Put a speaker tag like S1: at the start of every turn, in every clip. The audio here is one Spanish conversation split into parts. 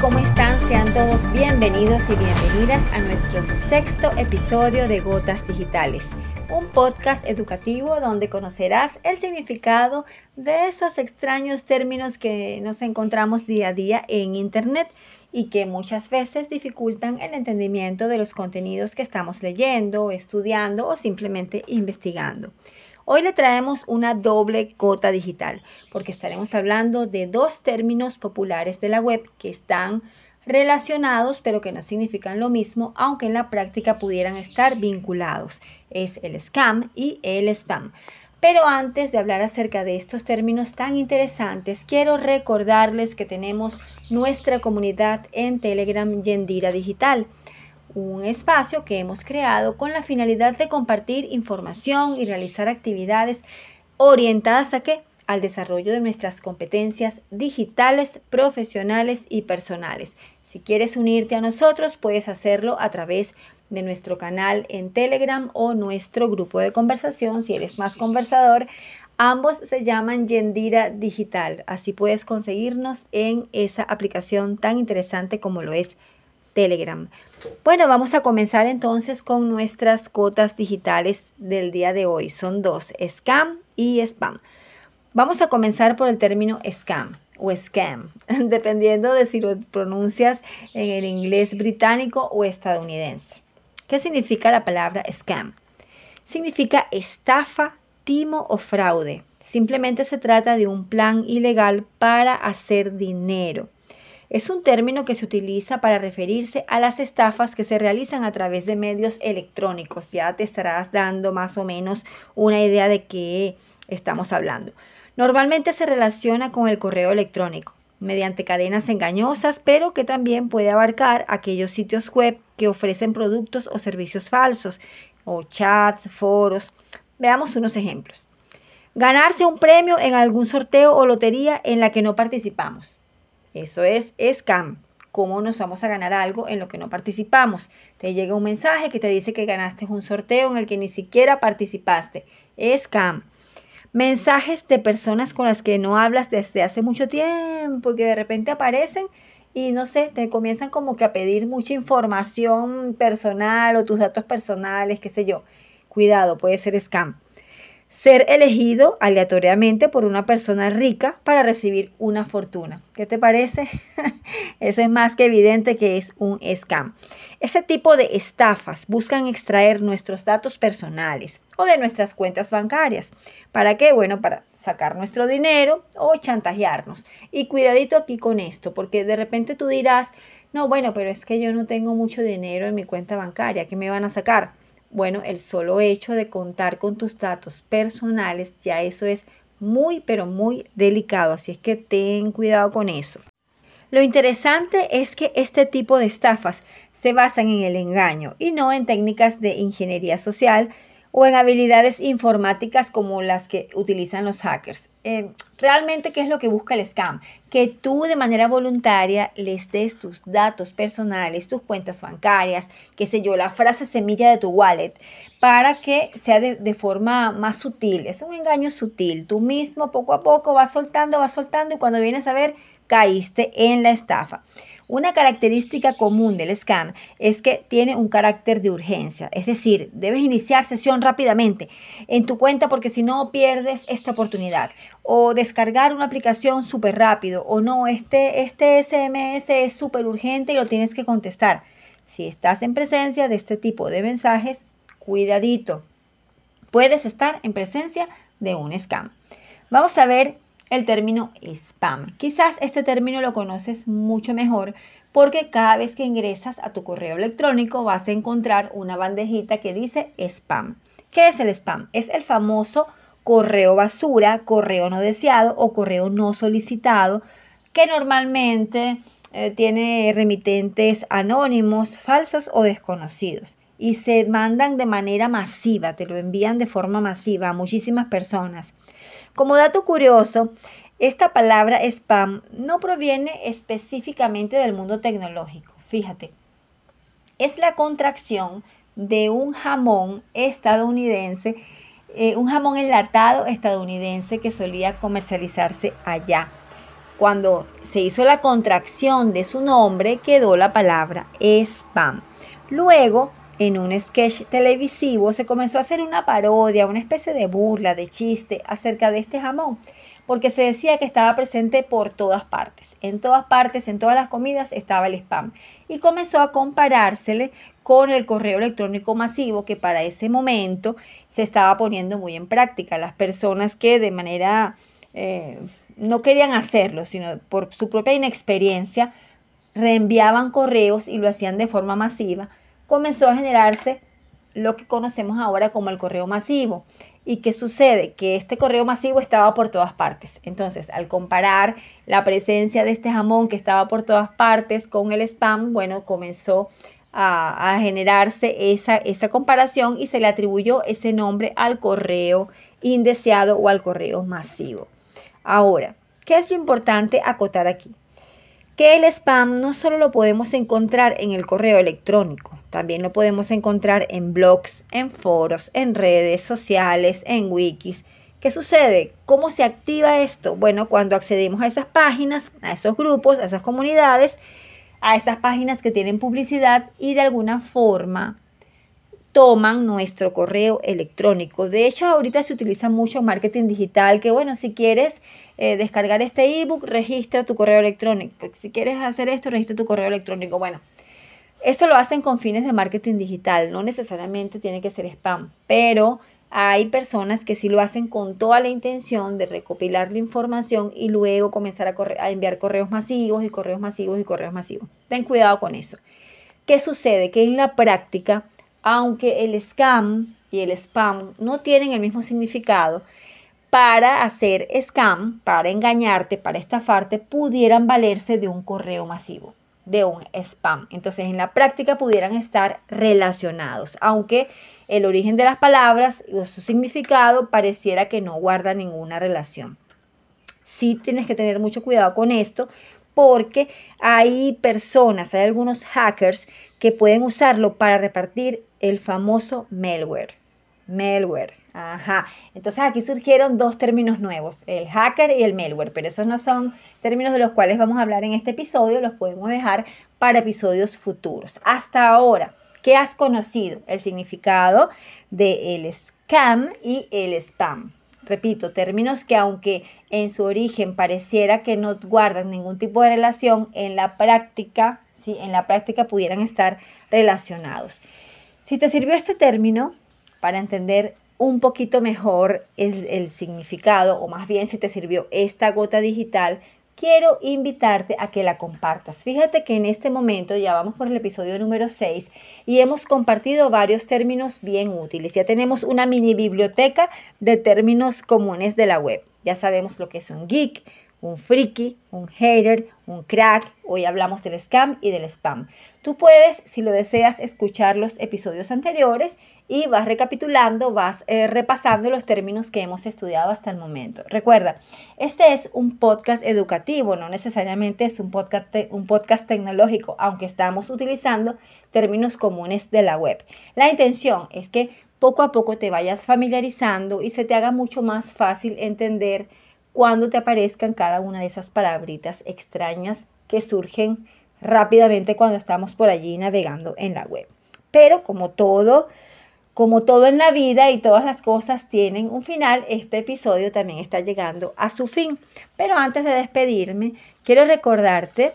S1: ¿cómo están? Sean todos bienvenidos y bienvenidas a nuestro sexto episodio de Gotas Digitales, un podcast educativo donde conocerás el significado de esos extraños términos que nos encontramos día a día en Internet y que muchas veces dificultan el entendimiento de los contenidos que estamos leyendo, estudiando o simplemente investigando. Hoy le traemos una doble gota digital porque estaremos hablando de dos términos populares de la web que están relacionados pero que no significan lo mismo aunque en la práctica pudieran estar vinculados. Es el scam y el spam. Pero antes de hablar acerca de estos términos tan interesantes, quiero recordarles que tenemos nuestra comunidad en Telegram Yendira Digital un espacio que hemos creado con la finalidad de compartir información y realizar actividades orientadas a qué? Al desarrollo de nuestras competencias digitales, profesionales y personales. Si quieres unirte a nosotros, puedes hacerlo a través de nuestro canal en Telegram o nuestro grupo de conversación. Si eres más conversador, ambos se llaman Yendira Digital. Así puedes conseguirnos en esa aplicación tan interesante como lo es Telegram. Bueno, vamos a comenzar entonces con nuestras cotas digitales del día de hoy. Son dos, scam y spam. Vamos a comenzar por el término scam o scam, dependiendo de si lo pronuncias en el inglés británico o estadounidense. ¿Qué significa la palabra scam? Significa estafa, timo o fraude. Simplemente se trata de un plan ilegal para hacer dinero. Es un término que se utiliza para referirse a las estafas que se realizan a través de medios electrónicos. Ya te estarás dando más o menos una idea de qué estamos hablando. Normalmente se relaciona con el correo electrónico mediante cadenas engañosas, pero que también puede abarcar aquellos sitios web que ofrecen productos o servicios falsos, o chats, foros. Veamos unos ejemplos. Ganarse un premio en algún sorteo o lotería en la que no participamos. Eso es scam. ¿Cómo nos vamos a ganar algo en lo que no participamos? Te llega un mensaje que te dice que ganaste un sorteo en el que ni siquiera participaste. Scam. Mensajes de personas con las que no hablas desde hace mucho tiempo y que de repente aparecen y no sé, te comienzan como que a pedir mucha información personal o tus datos personales, qué sé yo. Cuidado, puede ser scam ser elegido aleatoriamente por una persona rica para recibir una fortuna. ¿Qué te parece? Eso es más que evidente que es un scam. Ese tipo de estafas buscan extraer nuestros datos personales o de nuestras cuentas bancarias. ¿Para qué? Bueno, para sacar nuestro dinero o chantajearnos. Y cuidadito aquí con esto, porque de repente tú dirás, no, bueno, pero es que yo no tengo mucho dinero en mi cuenta bancaria, ¿qué me van a sacar? Bueno, el solo hecho de contar con tus datos personales, ya eso es muy, pero muy delicado, así es que ten cuidado con eso. Lo interesante es que este tipo de estafas se basan en el engaño y no en técnicas de ingeniería social o en habilidades informáticas como las que utilizan los hackers. Eh, realmente, ¿qué es lo que busca el scam? Que tú de manera voluntaria les des tus datos personales, tus cuentas bancarias, qué sé yo, la frase semilla de tu wallet, para que sea de, de forma más sutil. Es un engaño sutil. Tú mismo poco a poco vas soltando, vas soltando y cuando vienes a ver, caíste en la estafa. Una característica común del scam es que tiene un carácter de urgencia, es decir, debes iniciar sesión rápidamente en tu cuenta porque si no pierdes esta oportunidad o descargar una aplicación súper rápido o no, este, este SMS es súper urgente y lo tienes que contestar. Si estás en presencia de este tipo de mensajes, cuidadito. Puedes estar en presencia de un scam. Vamos a ver el término spam. Quizás este término lo conoces mucho mejor porque cada vez que ingresas a tu correo electrónico vas a encontrar una bandejita que dice spam. ¿Qué es el spam? Es el famoso correo basura, correo no deseado o correo no solicitado que normalmente eh, tiene remitentes anónimos, falsos o desconocidos y se mandan de manera masiva, te lo envían de forma masiva a muchísimas personas. Como dato curioso, esta palabra spam no proviene específicamente del mundo tecnológico. Fíjate, es la contracción de un jamón estadounidense, eh, un jamón enlatado estadounidense que solía comercializarse allá. cuando se hizo la contracción de su nombre, quedó la palabra spam. Luego, en un sketch televisivo, se comenzó a hacer una parodia, una especie de burla, de chiste acerca de este jamón, porque se decía que estaba presente por todas partes. En todas partes, en todas las comidas estaba el spam. Y comenzó a comparársele con el correo electrónico masivo que para ese momento se estaba poniendo muy en práctica. Las personas que de manera eh, no querían hacerlo, sino por su propia inexperiencia, reenviaban correos y lo hacían de forma masiva, comenzó a generarse lo que conocemos ahora como el correo masivo. ¿Y qué sucede? Que este correo masivo estaba por todas partes. Entonces, al comparar la presencia de este jamón que estaba por todas partes con el spam, bueno, comenzó a, a generarse esa, esa comparación y se le atribuyó ese nombre al correo indeseado o al correo masivo. Ahora, ¿qué es lo importante acotar aquí? Que el spam no solo lo podemos encontrar en el correo electrónico, también lo podemos encontrar en blogs, en foros, en redes sociales, en wikis. ¿Qué sucede? ¿Cómo se activa esto? Bueno, cuando accedemos a esas páginas, a esos grupos, a esas comunidades, a esas páginas que tienen publicidad y de alguna forma toman nuestro correo electrónico. De hecho, ahorita se utiliza mucho marketing digital, que bueno, si quieres eh, descargar este ebook, registra tu correo electrónico. Si quieres hacer esto, registra tu correo electrónico. Bueno, esto lo hacen con fines de marketing digital, no necesariamente tiene que ser spam, pero hay personas que sí lo hacen con toda la intención de recopilar la información y luego comenzar a, a enviar correos masivos y correos masivos y correos masivos. Ten cuidado con eso. ¿Qué sucede? Que en la práctica aunque el scam y el spam no tienen el mismo significado, para hacer scam, para engañarte, para estafarte, pudieran valerse de un correo masivo, de un spam. Entonces, en la práctica pudieran estar relacionados, aunque el origen de las palabras o su significado pareciera que no guarda ninguna relación. Sí tienes que tener mucho cuidado con esto porque hay personas, hay algunos hackers que pueden usarlo para repartir el famoso malware. Malware. Ajá. Entonces aquí surgieron dos términos nuevos, el hacker y el malware, pero esos no son términos de los cuales vamos a hablar en este episodio, los podemos dejar para episodios futuros. Hasta ahora, ¿qué has conocido? El significado del el scam y el spam. Repito, términos que aunque en su origen pareciera que no guardan ningún tipo de relación, en la práctica, ¿sí? en la práctica pudieran estar relacionados. Si te sirvió este término para entender un poquito mejor el, el, significado, o más bien si te sirvió esta gota digital, quiero invitarte a que la compartas. Fíjate que en este momento ya vamos por el episodio número 6 y hemos compartido varios términos bien útiles. Ya tenemos una mini biblioteca de términos comunes de la web. Ya sabemos lo que es un geek, un friki, un hater, un crack. Hoy hablamos del scam y del spam. Tú puedes, si lo deseas, escuchar los episodios anteriores y vas recapitulando, vas eh, repasando los términos que hemos estudiado hasta el momento. Recuerda, este es un podcast educativo, no necesariamente es un podcast, un podcast tecnológico, aunque estamos utilizando términos comunes de la web. La intención es que poco a poco te vayas familiarizando y se te haga mucho más fácil entender cuando te aparezcan cada una de esas palabritas extrañas que surgen rápidamente cuando estamos por allí navegando en la web. Pero como todo, como todo en la vida y todas las cosas tienen un final, este episodio también está llegando a su fin. Pero antes de despedirme, quiero recordarte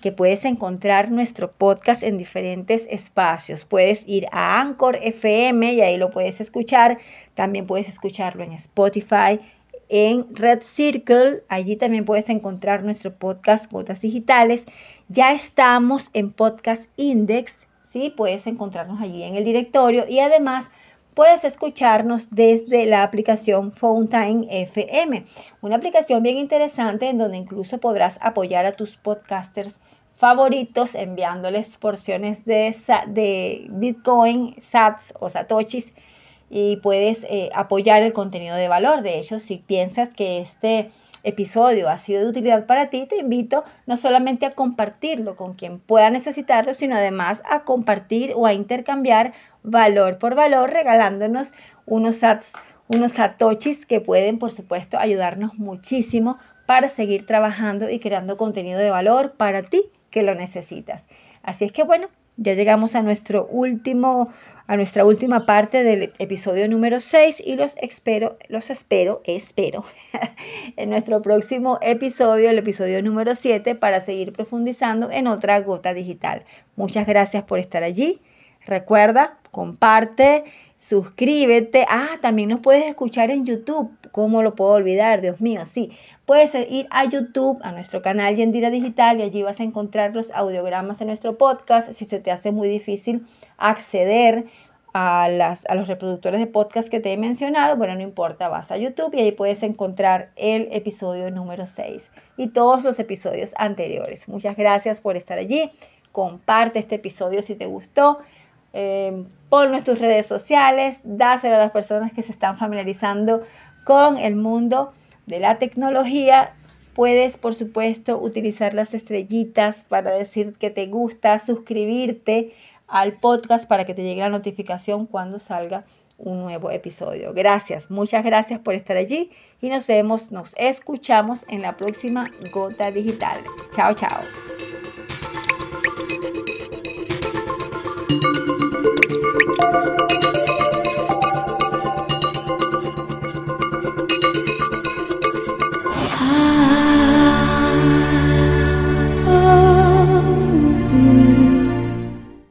S1: que puedes encontrar nuestro podcast en diferentes espacios. Puedes ir a Anchor FM y ahí lo puedes escuchar. También puedes escucharlo en Spotify, en Red Circle. Allí también puedes encontrar nuestro podcast Gotas Digitales. Ya estamos en Podcast Index, ¿sí? Puedes encontrarnos allí en el directorio y además puedes escucharnos desde la aplicación Fountain FM, una aplicación bien interesante en donde incluso podrás apoyar a tus podcasters favoritos enviándoles porciones de, de Bitcoin, Sats o Satoshis y puedes eh, apoyar el contenido de valor. De hecho, si piensas que este episodio ha sido de utilidad para ti, te invito no solamente a compartirlo con quien pueda necesitarlo, sino además a compartir o a intercambiar valor por valor regalándonos unos sats, unos satoshis que pueden, por supuesto, ayudarnos muchísimo para seguir trabajando y creando contenido de valor para ti que lo necesitas. Así es que bueno, ya llegamos a nuestro último a nuestra última parte del episodio número 6 y los espero, los espero, espero en nuestro próximo episodio, el episodio número 7 para seguir profundizando en otra gota digital. Muchas gracias por estar allí. Recuerda, comparte, suscríbete. Ah, también nos puedes escuchar en YouTube. ¿Cómo lo puedo olvidar? Dios mío, sí. Puedes ir a YouTube, a nuestro canal Yendira Digital y allí vas a encontrar los audiogramas de nuestro podcast. Si se te hace muy difícil acceder a, las, a los reproductores de podcast que te he mencionado, bueno, no importa, vas a YouTube y ahí puedes encontrar el episodio número 6 y todos los episodios anteriores. Muchas gracias por estar allí. Comparte este episodio si te gustó eh, ponlo en tus redes sociales, dáselo a las personas que se están familiarizando con el mundo de la tecnología. Puedes, por supuesto, utilizar las estrellitas para decir que te gusta, suscribirte al podcast para que te llegue la notificación cuando salga un nuevo episodio. Gracias, muchas gracias por estar allí y nos vemos, nos escuchamos en la próxima Gota Digital. Chao, chao.